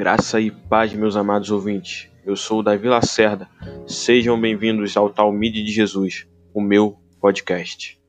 Graça e paz, meus amados ouvintes. Eu sou o Davi Lacerda. Sejam bem-vindos ao Talmide de Jesus, o meu podcast.